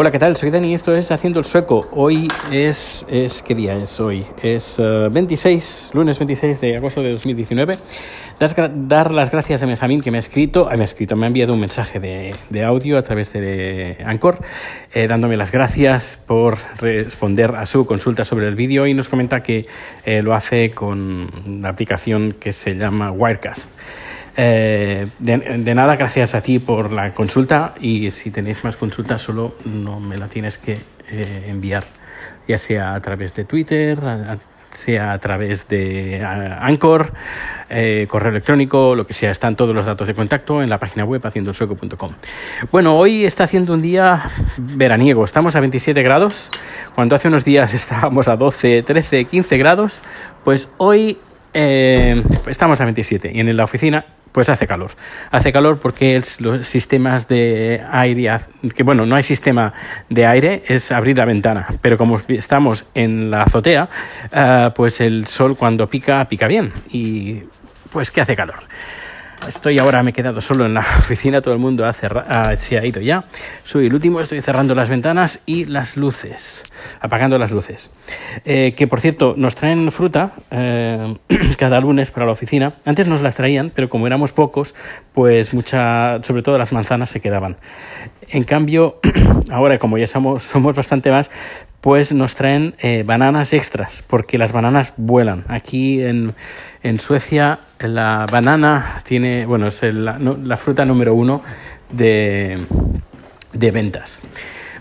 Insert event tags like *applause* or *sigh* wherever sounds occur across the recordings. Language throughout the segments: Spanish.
Hola, ¿qué tal? Soy Dani y esto es Haciendo el Sueco. Hoy es, es ¿qué día es hoy? Es 26, lunes 26 de agosto de 2019. dar las gracias a Benjamín que me ha escrito, me ha escrito, me ha enviado un mensaje de, de audio a través de Anchor, eh, dándome las gracias por responder a su consulta sobre el vídeo y nos comenta que eh, lo hace con la aplicación que se llama Wirecast. Eh, de, nada, gracias a ti por la consulta y si tenéis más consultas solo no me la tienes que eh, enviar, ya sea a través de Twitter, sea a través de Anchor, eh, correo electrónico, lo que sea. Están todos los datos de contacto en la página web haciendosueco.com. Bueno, hoy está haciendo un día veraniego. Estamos a 27 grados. Cuando hace unos días *laughs* estábamos a 12, 13, 15 grados, pues hoy estamos a 27 y en la oficina pues hace calor. Hace calor porque los sistemas de aire, que bueno, no hay sistema de aire, es abrir la ventana. Pero como estamos en la azotea, eh, pues el sol cuando pica, pica bien. Y pues que hace calor. Estoy ahora, me he quedado solo en la *laughs* oficina, todo el mundo ha se ha ido ya. Soy el último, estoy cerrando las ventanas y las luces, apagando las luces. Eh, que por cierto, nos traen fruta eh, *clears throat* cada lunes para la oficina. Antes nos las traían, pero como éramos pocos, pues mucha, sobre todo las manzanas se quedaban. En cambio, *clears throat* ahora como ya somos, somos bastante más, pues nos traen eh, bananas extras, porque las bananas vuelan. Aquí en, en Suecia la banana tiene, bueno, es la, fruta número uno de, de, ventas.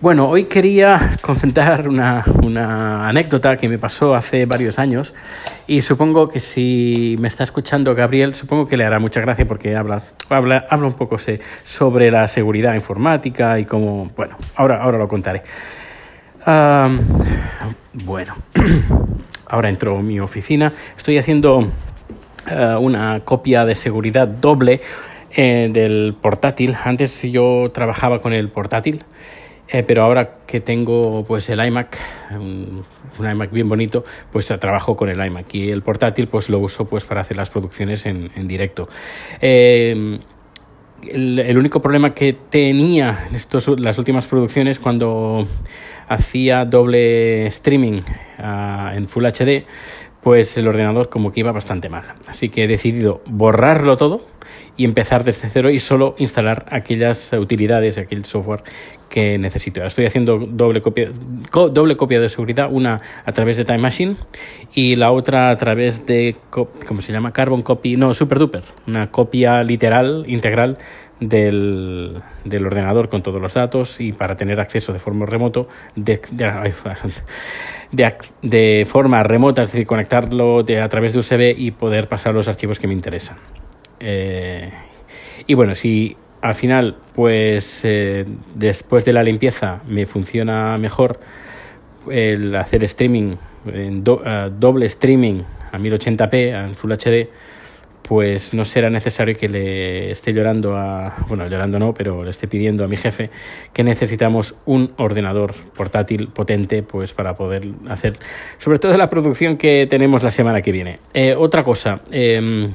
Bueno, hoy quería *laughs* comentar una, una, anécdota que me pasó hace varios años y supongo que si me está escuchando Gabriel, supongo que le hará mucha gracia porque habla, habla, habla un poco sobre la seguridad informática y cómo, bueno, ahora, ahora lo contaré bueno, *clears throat* ahora entro a mi oficina. Estoy haciendo eh, una copia de seguridad doble eh, del portátil. Antes yo trabajaba con el portátil, eh, pero ahora que tengo pues el iMac, un, iMac bien bonito, pues trabajo con el iMac y el portátil pues lo uso pues para hacer las producciones en, en directo. El, el, único problema que tenía en estos, las últimas producciones cuando hacía doble streaming ah, en Full HD, pues el ordenador como que iba bastante mal. Así que he decidido borrarlo todo y empezar desde cero y solo instalar aquellas utilidades, aquel software que necesito. Estoy haciendo doble copia, doble copia de seguridad, una a través de Time Machine y la otra a través de, ¿cómo se llama? Carbon Copy, no, Super Duper, una copia literal, integral del, del, ordenador con todos los datos y para tener acceso de forma remoto de, de, *laughs* de, forma remota, es decir, conectarlo a través de USB y poder pasar los archivos que me interesan. Eh, y bueno, si al final, pues eh, después de la limpieza me funciona mejor el hacer streaming, en eh, doble streaming a 1080p, en Full HD, pues no será necesario que le esté llorando a, bueno, llorando no, pero le esté pidiendo a mi jefe que necesitamos un ordenador portátil potente, pues para poder hacer, sobre todo la producción que tenemos la semana que viene. Eh, otra cosa, em,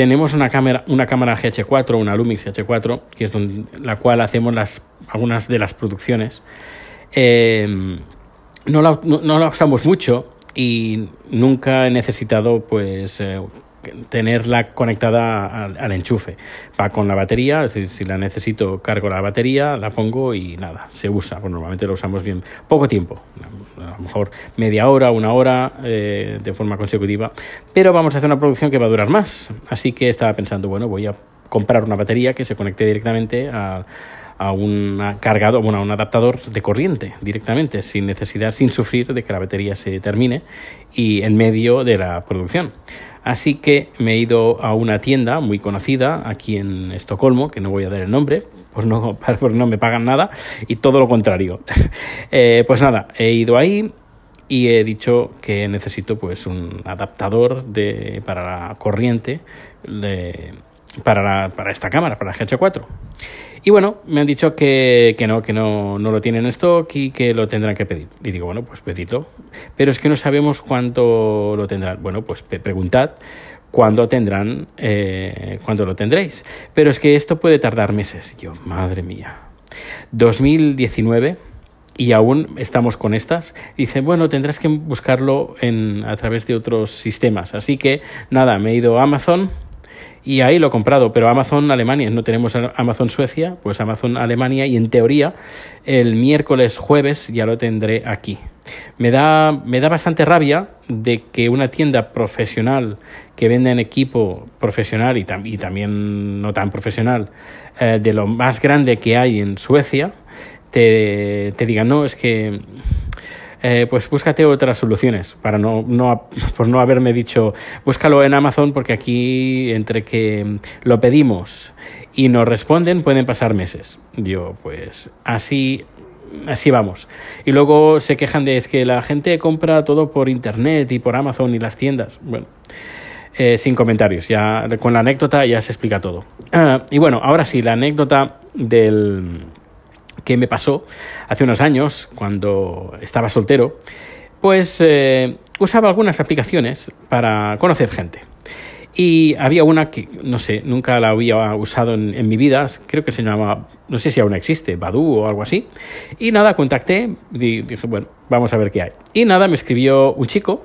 tenemos una cámara, una cámara GH4, una Lumix GH4, que es la cual hacemos las, algunas de las producciones. Em, no, la, no, la usamos mucho y nunca he necesitado pues eh, tenerla conectada al, enchufe. Va con la batería, decir, si la necesito cargo la batería, la pongo y nada, se usa. Bueno, normalmente lo usamos bien poco tiempo, a lo mejor media hora, una hora eh, de forma consecutiva, pero vamos a hacer una producción que va a durar más. Así que estaba pensando, bueno, voy a comprar una batería que se conecte directamente a a un cargado, bueno, a un adaptador de corriente directamente, sin necesidad, sin sufrir de que la batería se termine y en medio de la producción. Así que me he ido a una tienda muy conocida aquí en Estocolmo, que no voy a dar el nombre, pues no, *laughs* pues no me pagan nada, y todo lo contrario. *laughs* Eh, pues nada, he ido ahí y he dicho que necesito pues un adaptador de, para la corriente para, para esta cámara, para la GH4. Y bueno, me han dicho que, que no, que no, no, lo tienen en stock y que lo tendrán que pedir. Y digo, bueno, pues pedidlo. Pero es que no sabemos cuánto lo tendrán. Bueno, pues preguntad cuándo tendrán, eh, cuándo lo tendréis. Pero es que esto puede tardar meses. Yo, madre mía. 2019 y aún estamos con estas. Dice, bueno, tendrás que buscarlo en, a través de otros sistemas. Así que nada, me he ido a Amazon y ahí lo he comprado, pero Amazon Alemania, no tenemos Amazon Suecia, pues Amazon Alemania y en teoría el miércoles jueves ya lo tendré aquí. Me da, me da bastante rabia de que una tienda profesional que vende en equipo profesional y, y también no tan profesional, eh, de lo más grande que hay en Suecia, te, te diga, no, es que eh, pues búscate otras soluciones para no, no, *laughs* por no haberme dicho, búscalo en Amazon porque aquí entre que lo pedimos y nos responden pueden pasar meses. Yo, pues así así vamos. Y luego se quejan de es que la gente compra todo por internet y por Amazon y las tiendas. Bueno, eh, sin comentarios. Ya con la anécdota ya se explica todo. Ah, y bueno, ahora sí, la anécdota del que me pasó hace unos años cuando estaba soltero, pues eh, usaba algunas aplicaciones para conocer gente. Y había una que, no sé, nunca la había usado en, mi vida, creo que se llamaba, no sé si aún existe, Badu o algo así. Y nada, contacté, y dije, bueno, vamos a ver qué hay. Y nada, me escribió un chico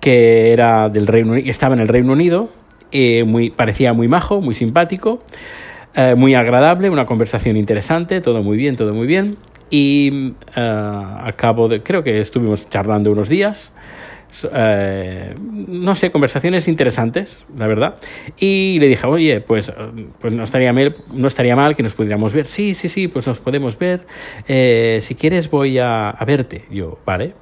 que era del Reino estaba en el Reino Unido, eh, muy, parecía muy majo, muy simpático. Eh, muy agradable, una conversación interesante, todo muy bien, todo muy bien. Y uh, al cabo creo que estuvimos charlando unos días, eh, no sé, conversaciones interesantes, la verdad. Y le dije, oye, pues, pues no, estaría mal, no estaría mal que nos pudiéramos ver. Sí, sí, sí, pues nos podemos ver. si quieres voy a verte. Yo, vale.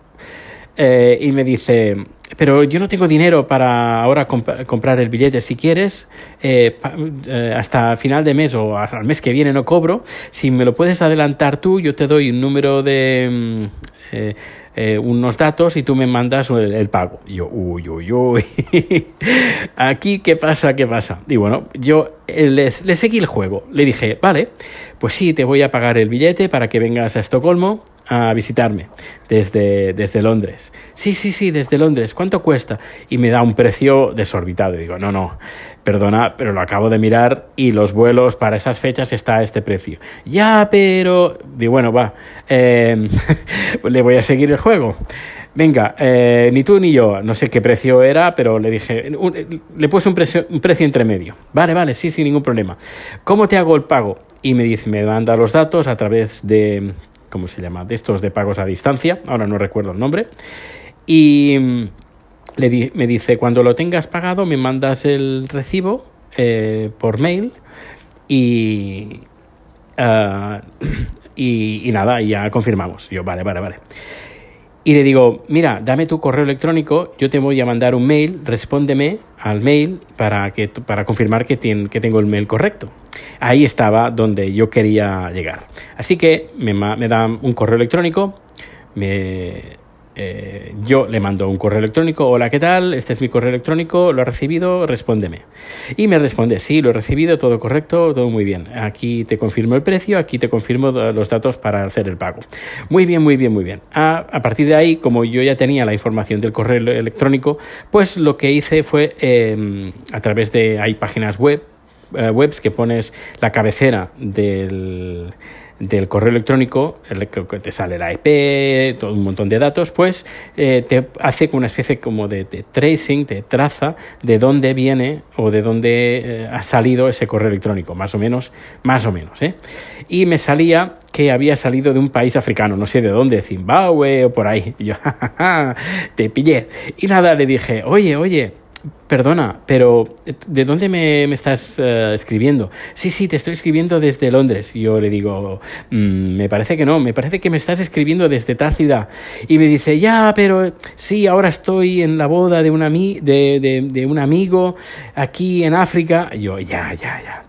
y me dice, pero yo no tengo dinero para ahora comprar el billete. Si quieres, eh, eh, hasta final de mes o hasta el mes que viene no cobro. Si me lo puedes adelantar tú, yo te doy un número de... Mm, eh, unos datos y tú me mandas el, pago. Yo, uy, uy, uy. *laughs* Aquí, ¿qué pasa? ¿Qué pasa? Y bueno, yo le seguí el juego. Le dije, vale, pues sí, te voy a pagar el billete para que vengas a Estocolmo a visitarme desde, desde Londres. Sí, sí, sí, desde Londres. ¿Cuánto cuesta? Y me da un precio desorbitado. Y digo, no, no, perdona, pero lo acabo de mirar y los vuelos para esas fechas está a este precio. Ya, pero... Digo, bueno, va, eh, *laughs* le voy a seguir el juego. Venga, eh, ni tú ni yo, no sé qué precio era, pero le dije, le puse un precio, un precio entre medio. Vale, vale, sí, sin ningún problema. ¿Cómo te hago el pago? Y me dice, me manda los datos a través de ¿cómo se llama? De estos de pagos a distancia, ahora no recuerdo el nombre. Y mm, le me dice, cuando lo tengas pagado me mandas el recibo eh, por mail y, ah, *clears throat* y, y, nada, ya confirmamos. Yo, vale, vale, vale. Y le digo, mira, dame tu correo electrónico, yo te voy a mandar un mail, respóndeme al mail para, que, para confirmar que, que tengo el mail correcto. Ahí estaba donde yo quería llegar. Así que me, me dan un correo electrónico, me, eh, yo le mando un correo electrónico, hola, ¿qué tal? Este es mi correo electrónico, ¿lo ha recibido? Respóndeme. Y me responde, sí, lo he recibido, todo correcto, todo muy bien. Aquí te confirmo el precio, aquí te confirmo los datos para hacer el pago. Muy bien, muy bien, muy bien. A, partir de ahí, como yo ya tenía la información del correo electrónico, pues lo que hice fue, em, a través de, hay páginas web, eh, webs que pones la cabecera del del correo electrónico, que te sale la IP, todo un montón de datos, pues eh, te hace una especie como de, tracing, de traza de dónde viene o de dónde eh, ha salido ese correo electrónico, más o menos, más o menos. ¿eh? Y me salía que había salido de un país africano, no sé de dónde, Zimbabue o por ahí. *laughs* Y yo, *laughs* te pillé. Y nada, le dije, oye, oye, Perdona, pero ¿de dónde me, estás eh, escribiendo? Sí, sí, te estoy escribiendo desde Londres. Yo le digo, mm, me parece que no, me parece que me estás escribiendo desde tal ciudad. Y me dice, ya, pero sí, ahora estoy en la boda de un, de, de, un amigo aquí en África. Yo, ya, ya, ya.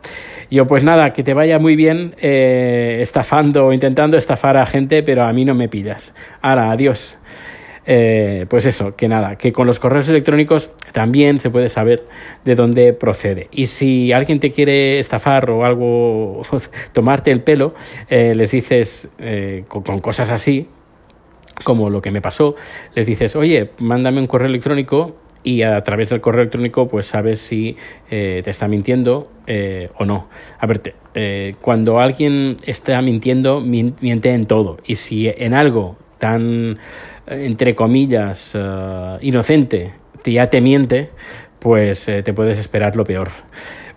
yo, pues nada, que te vaya muy bien eh, estafando o intentando estafar a gente, pero a mí no me pillas. Ahora, adiós. Eh, pues eso, que nada, que con los correos electrónicos también se puede saber de dónde procede. Y si alguien te quiere estafar o algo, *laughs* tomarte el pelo, eh, les dices eh, con, cosas así, como lo que me pasó, les dices, oye, mándame un correo electrónico y a través del correo electrónico pues sabes si te está mintiendo o no. A ver, cuando alguien está mintiendo, miente en todo. Y si en algo tan, entre comillas, inocente, ya te miente, pues te puedes esperar lo peor.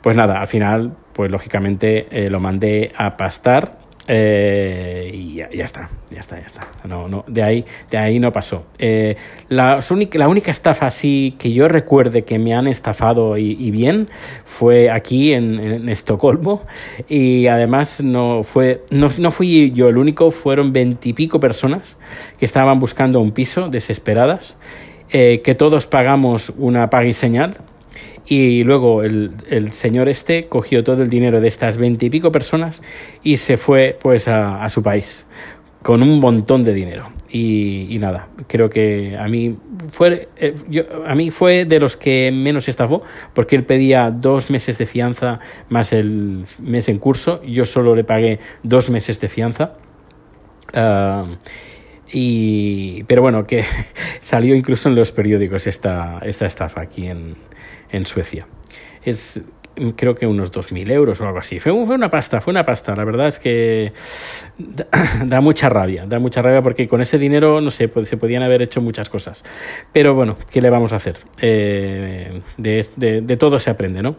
Pues nada, al final, pues lógicamente lo mandé a pastar eh, y ya, está, ya está, ya está. No, no, de, ahí, de ahí no pasó. Eh, la, la, única estafa así que yo recuerde que me han estafado y, bien fue aquí en, Estocolmo. Y además no, fue, no, no fui yo el único, fueron veintipico personas que estaban buscando un piso desesperadas. Eh, que todos pagamos una paga y señal y luego el, el, señor este cogió todo el dinero de estas veinte y pico personas y se fue pues a, a su país con un montón de dinero. Y, y, nada, creo que a mí fue eh, yo, a mí fue de los que menos estafó, porque él pedía dos meses de fianza más el mes en curso. Yo solo le pagué dos meses de fianza. Uh, y, pero bueno, que *laughs* salió incluso en los periódicos esta, esta estafa aquí en, en Suecia. Es creo que unos 2.000 euros o algo así. Fue, una pasta, fue una pasta. La verdad es que da, mucha rabia, da mucha rabia porque con ese dinero, no sé, se podían haber hecho muchas cosas. Pero bueno, ¿qué le vamos a hacer? Eh, de, todo se aprende, ¿no?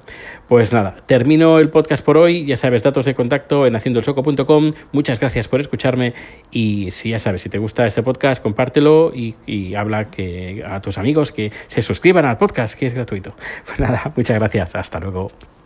Pues nada, termino el podcast por hoy. Ya sabes, datos de contacto en haciendoelsoco.com. Muchas gracias por escucharme y si ya sabes, si te gusta este podcast, compártelo y, y habla que, a tus amigos que se suscriban al podcast, que es gratuito. *laughs* Pues nada, muchas gracias. Hasta luego.